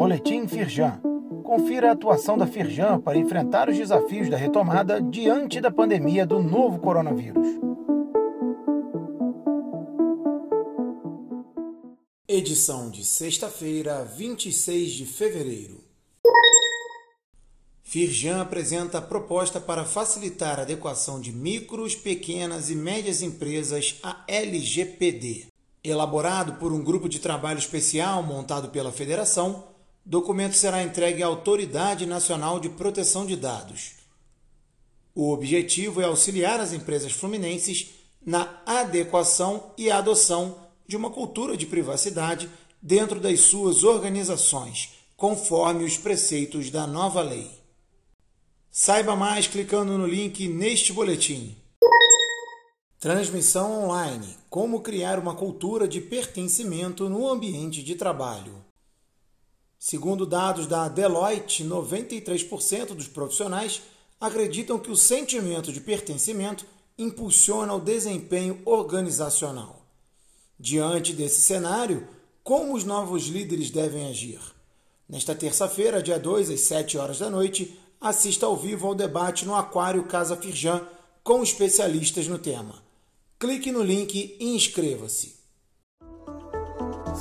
Boletim Firjan. Confira a atuação da Firjan para enfrentar os desafios da retomada diante da pandemia do novo coronavírus. Edição de sexta-feira, 26 de fevereiro. Firjan apresenta a proposta para facilitar a adequação de micros, pequenas e médias empresas à LGPD. Elaborado por um grupo de trabalho especial montado pela Federação, documento será entregue à Autoridade Nacional de Proteção de Dados. O objetivo é auxiliar as empresas fluminenses na adequação e adoção de uma cultura de privacidade dentro das suas organizações, conforme os preceitos da nova lei. Saiba mais clicando no link neste boletim. Transmissão online: Como criar uma cultura de pertencimento no ambiente de trabalho. Segundo dados da Deloitte, 93% dos profissionais acreditam que o sentimento de pertencimento impulsiona o desempenho organizacional. Diante desse cenário, como os novos líderes devem agir? Nesta terça-feira, dia 2, às 7 horas da noite, assista ao vivo ao debate no Aquário Casa Firjan com especialistas no tema. Clique no link e inscreva-se.